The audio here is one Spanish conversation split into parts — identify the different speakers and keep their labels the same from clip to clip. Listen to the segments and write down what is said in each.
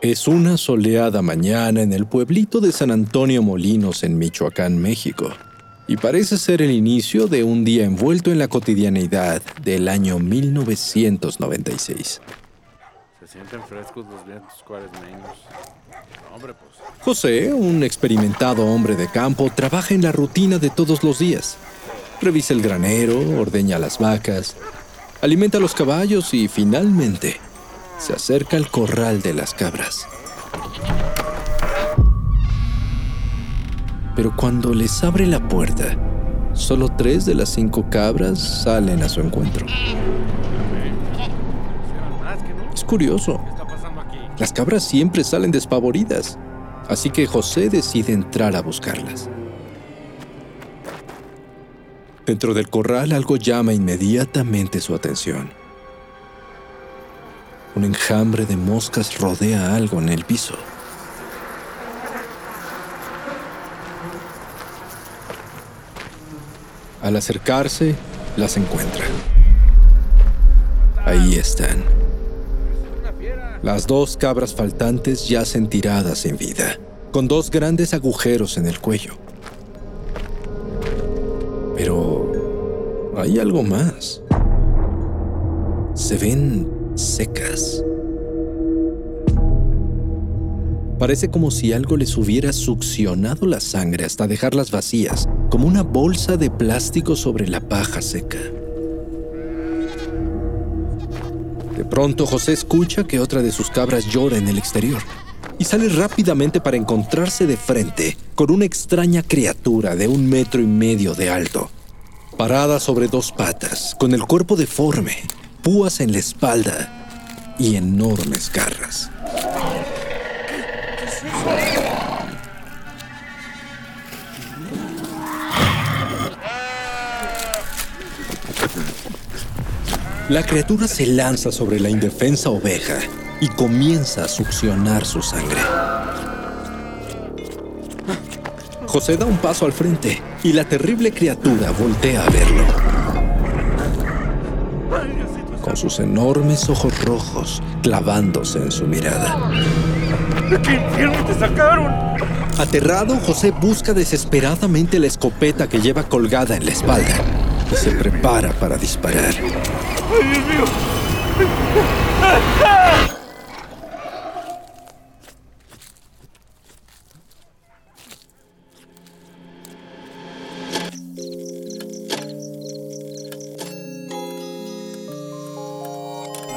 Speaker 1: Es una soleada mañana en el pueblito de San Antonio Molinos en Michoacán, México, y parece ser el inicio de un día envuelto en la cotidianeidad del año 1996.
Speaker 2: Se sienten frescos los vientos cuaresmeños. Hombre, pues.
Speaker 1: José, un experimentado hombre de campo, trabaja en la rutina de todos los días. Revisa el granero, ordeña las vacas, alimenta a los caballos y finalmente se acerca al corral de las cabras. Pero cuando les abre la puerta, solo tres de las cinco cabras salen a su encuentro. Es curioso, las cabras siempre salen despavoridas, así que José decide entrar a buscarlas. Dentro del corral algo llama inmediatamente su atención. Un enjambre de moscas rodea algo en el piso. Al acercarse, las encuentra. Ahí están. Las dos cabras faltantes yacen tiradas en vida, con dos grandes agujeros en el cuello. Pero hay algo más. Se ven secas. Parece como si algo les hubiera succionado la sangre hasta dejarlas vacías, como una bolsa de plástico sobre la paja seca. De pronto José escucha que otra de sus cabras llora en el exterior y sale rápidamente para encontrarse de frente con una extraña criatura de un metro y medio de alto, parada sobre dos patas, con el cuerpo deforme, púas en la espalda y enormes garras. La criatura se lanza sobre la indefensa oveja y comienza a succionar su sangre. José da un paso al frente y la terrible criatura voltea a verlo. Sus enormes ojos rojos clavándose en su mirada.
Speaker 2: ¿De qué infierno te sacaron?
Speaker 1: Aterrado, José busca desesperadamente la escopeta que lleva colgada en la espalda y se prepara para disparar.
Speaker 2: ¡Ay, Dios mío!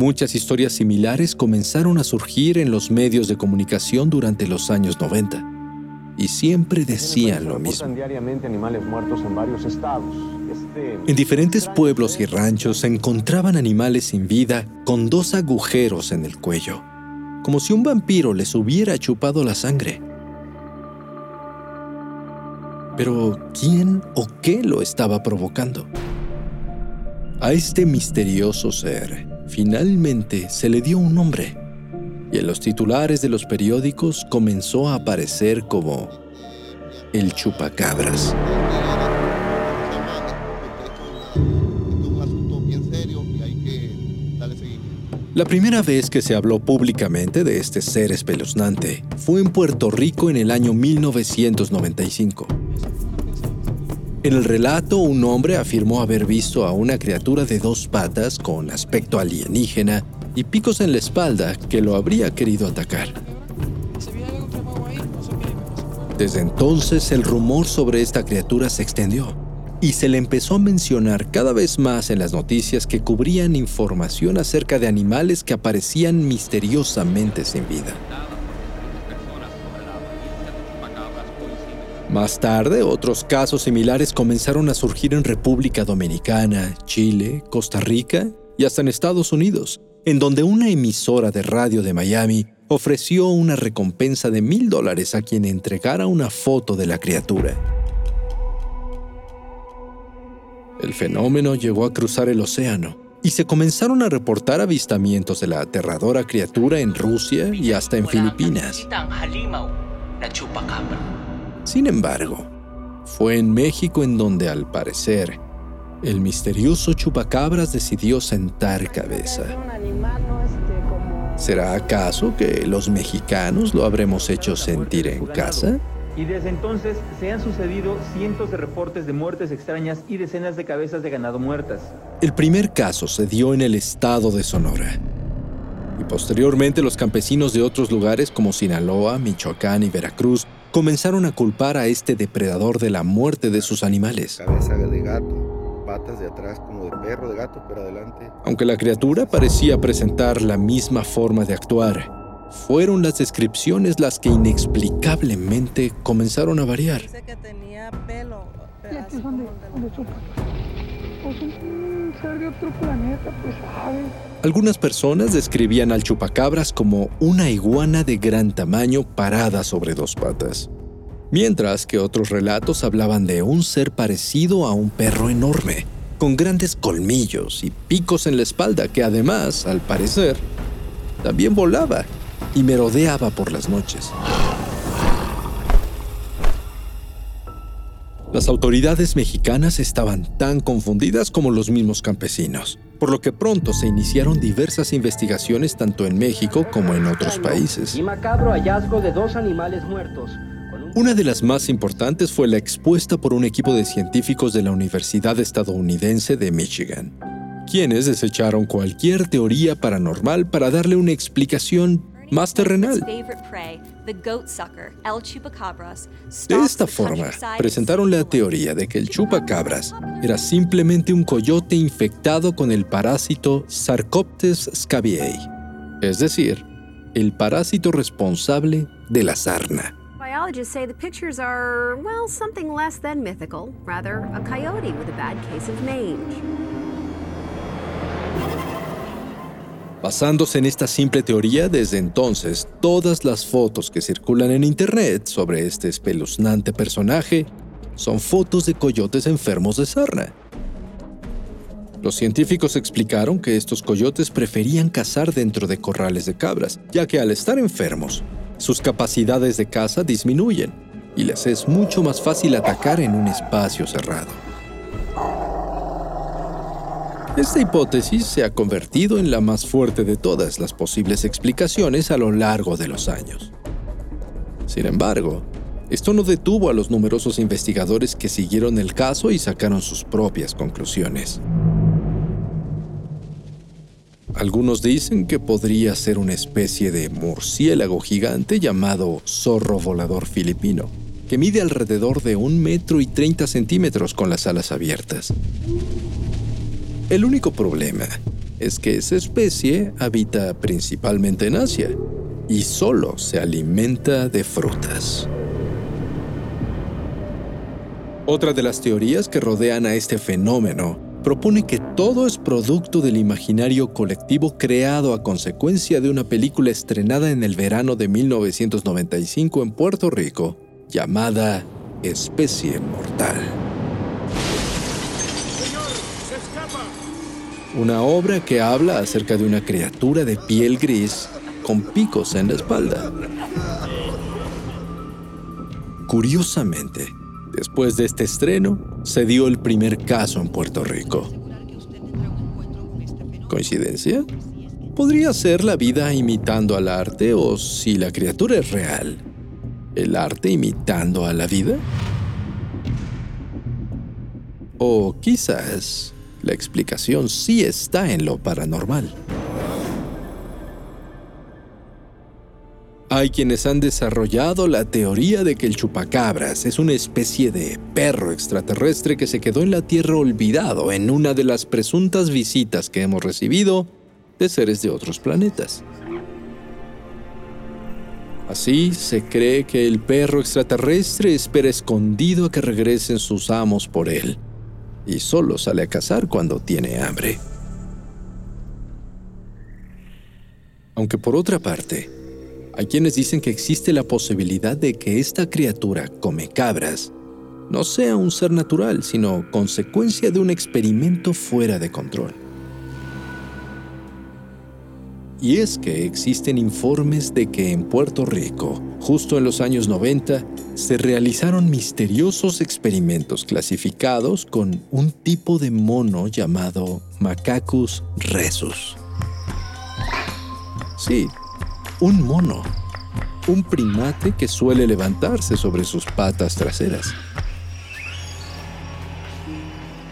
Speaker 1: muchas historias similares comenzaron a surgir en los medios de comunicación durante los años 90 y siempre decían lo mismo.
Speaker 3: diariamente animales muertos en varios estados. Este,
Speaker 1: En diferentes pueblos y ranchos se encontraban animales sin vida con dos agujeros en el cuello, como si un vampiro les hubiera chupado la sangre. Pero, ¿quién o qué lo estaba provocando? A este misterioso ser finalmente se le dio un nombre y en los titulares de los periódicos comenzó a aparecer como el chupacabras. La primera vez que se habló públicamente de este ser espeluznante fue en Puerto Rico en el año 1995. En el relato, un hombre afirmó haber visto a una criatura de dos patas con aspecto alienígena y picos en la espalda que lo habría querido atacar. Desde entonces el rumor sobre esta criatura se extendió y se le empezó a mencionar cada vez más en las noticias que cubrían información acerca de animales que aparecían misteriosamente sin vida. Más tarde, otros casos similares comenzaron a surgir en República Dominicana, Chile, Costa Rica y hasta en Estados Unidos, en donde una emisora de radio de Miami ofreció una recompensa de mil dólares a quien entregara una foto de la criatura. El fenómeno llegó a cruzar el océano y se comenzaron a reportar avistamientos de la aterradora criatura en Rusia y hasta en Filipinas. Sin embargo, fue en México en donde al parecer el misterioso chupacabras decidió sentar cabeza. ¿Será acaso que los mexicanos lo habremos hecho sentir en casa?
Speaker 4: Y desde entonces se han sucedido cientos de reportes de muertes extrañas y decenas de cabezas de ganado muertas.
Speaker 1: El primer caso se dio en el estado de Sonora. Y posteriormente los campesinos de otros lugares como Sinaloa, Michoacán y Veracruz comenzaron a culpar a este depredador de la muerte de sus animales.
Speaker 5: Cabeza de gato, patas de atrás como de perro, de gato, pero adelante.
Speaker 1: Aunque la criatura parecía presentar la misma forma de actuar, fueron las descripciones las que inexplicablemente comenzaron a variar.
Speaker 6: Dice que tenía pelo.
Speaker 7: Pues.
Speaker 1: Algunas personas describían al chupacabras como una iguana de gran tamaño parada sobre dos patas, mientras que otros relatos hablaban de un ser parecido a un perro enorme, con grandes colmillos y picos en la espalda que además, al parecer, también volaba y merodeaba por las noches. Las autoridades mexicanas estaban tan confundidas como los mismos campesinos, por lo que pronto se iniciaron diversas investigaciones tanto en México como en otros países.
Speaker 8: Y macabro hallazgo de dos animales muertos. con un-
Speaker 1: Una de las más importantes fue la expuesta por un equipo de científicos de la Universidad estadounidense de Michigan, quienes desecharon cualquier teoría paranormal para darle una explicación más terrenal. De esta forma, presentaron la teoría de que el chupacabras era simplemente un coyote infectado con el parásito Sarcoptes scabiei, es decir, el parásito responsable de la sarna.
Speaker 9: Biologists say the pictures are, well, something less than mythical, rather, a coyote with a bad case of mange.
Speaker 1: Basándose en esta simple teoría, desde entonces, todas las fotos que circulan en Internet sobre este espeluznante personaje son fotos de coyotes enfermos de sarna. Los científicos explicaron que estos coyotes preferían cazar dentro de corrales de cabras, ya que al estar enfermos, sus capacidades de caza disminuyen y les es mucho más fácil atacar en un espacio cerrado. Esta hipótesis se ha convertido en la más fuerte de todas las posibles explicaciones a lo largo de los años. Sin embargo, esto no detuvo a los numerosos investigadores que siguieron el caso y sacaron sus propias conclusiones. Algunos dicen que podría ser una especie de murciélago gigante llamado zorro volador filipino, que mide alrededor de un metro y 30 centímetros con las alas abiertas. El único problema es que esa especie habita principalmente en Asia y solo se alimenta de frutas. Otra de las teorías que rodean a este fenómeno propone que todo es producto del imaginario colectivo creado a consecuencia de una película estrenada en el verano de 1995 en Puerto Rico, llamada Especie Mortal. Una obra que habla acerca de una criatura de piel gris con picos en la espalda. Curiosamente, después de este estreno, se dio el primer caso en Puerto Rico. ¿Coincidencia? Podría ser la vida imitando al arte o, si la criatura es real, el arte imitando a la vida. O quizás la explicación sí está en lo paranormal. Hay quienes han desarrollado la teoría de que el chupacabras es una especie de perro extraterrestre que se quedó en la Tierra olvidado en una de las presuntas visitas que hemos recibido de seres de otros planetas. Así se cree que el perro extraterrestre espera escondido a que regresen sus amos por él y solo sale a cazar cuando tiene hambre. Aunque por otra parte, hay quienes dicen que existe la posibilidad de que esta criatura come cabras no sea un ser natural, sino consecuencia de un experimento fuera de control. Y es que existen informes de que en Puerto Rico, justo en los años 90, se realizaron misteriosos experimentos clasificados con un tipo de mono llamado Macacus rhesus. Sí, un mono, un primate que suele levantarse sobre sus patas traseras.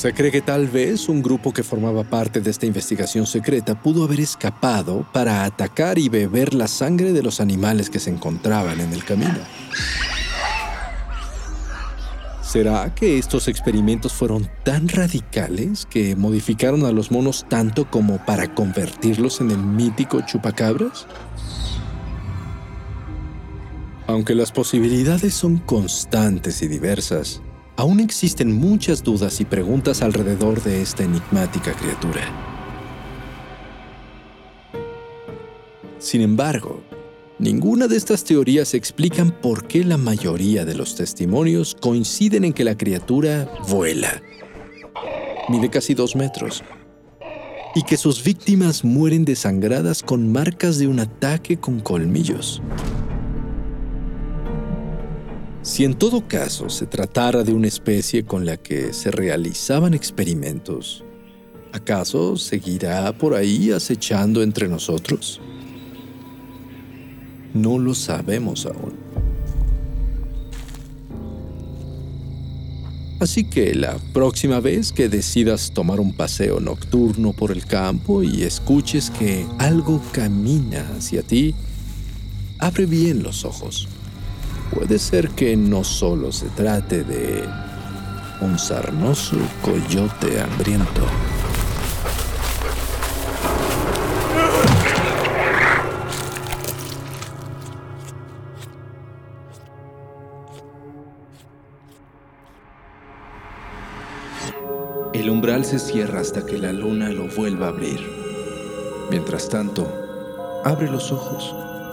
Speaker 1: Se cree que tal vez un grupo que formaba parte de esta investigación secreta pudo haber escapado para atacar y beber la sangre de los animales que se encontraban en el camino. ¿Será que estos experimentos fueron tan radicales que modificaron a los monos tanto como para convertirlos en el mítico chupacabras? Aunque las posibilidades son constantes y diversas, aún existen muchas dudas y preguntas alrededor de esta enigmática criatura. Sin embargo, ninguna de estas teorías explican por qué la mayoría de los testimonios coinciden en que la criatura vuela. Mide casi dos metros. Y que sus víctimas mueren desangradas con marcas de un ataque con colmillos. Si en todo caso se tratara de una especie con la que se realizaban experimentos, ¿acaso seguirá por ahí acechando entre nosotros? No lo sabemos aún. Así que la próxima vez que decidas tomar un paseo nocturno por el campo y escuches que algo camina hacia ti, abre bien los ojos puede ser que no solo se trate de un sarnoso coyote hambriento. El umbral se cierra hasta que la luna lo vuelva a abrir. Mientras tanto, abre los ojos